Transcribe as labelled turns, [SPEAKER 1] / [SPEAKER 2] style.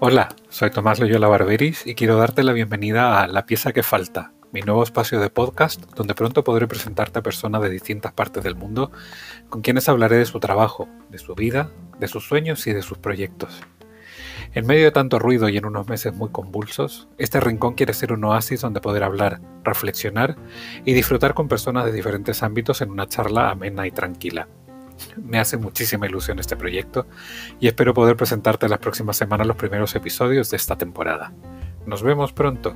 [SPEAKER 1] Hola, soy Tomás Loyola Barberis y quiero darte la bienvenida a La pieza que falta, mi nuevo espacio de podcast donde pronto podré presentarte a personas de distintas partes del mundo con quienes hablaré de su trabajo, de su vida, de sus sueños y de sus proyectos. En medio de tanto ruido y en unos meses muy convulsos, este rincón quiere ser un oasis donde poder hablar, reflexionar y disfrutar con personas de diferentes ámbitos en una charla amena y tranquila. Me hace muchísima ilusión este proyecto y espero poder presentarte las próximas semanas los primeros episodios de esta temporada. Nos vemos pronto.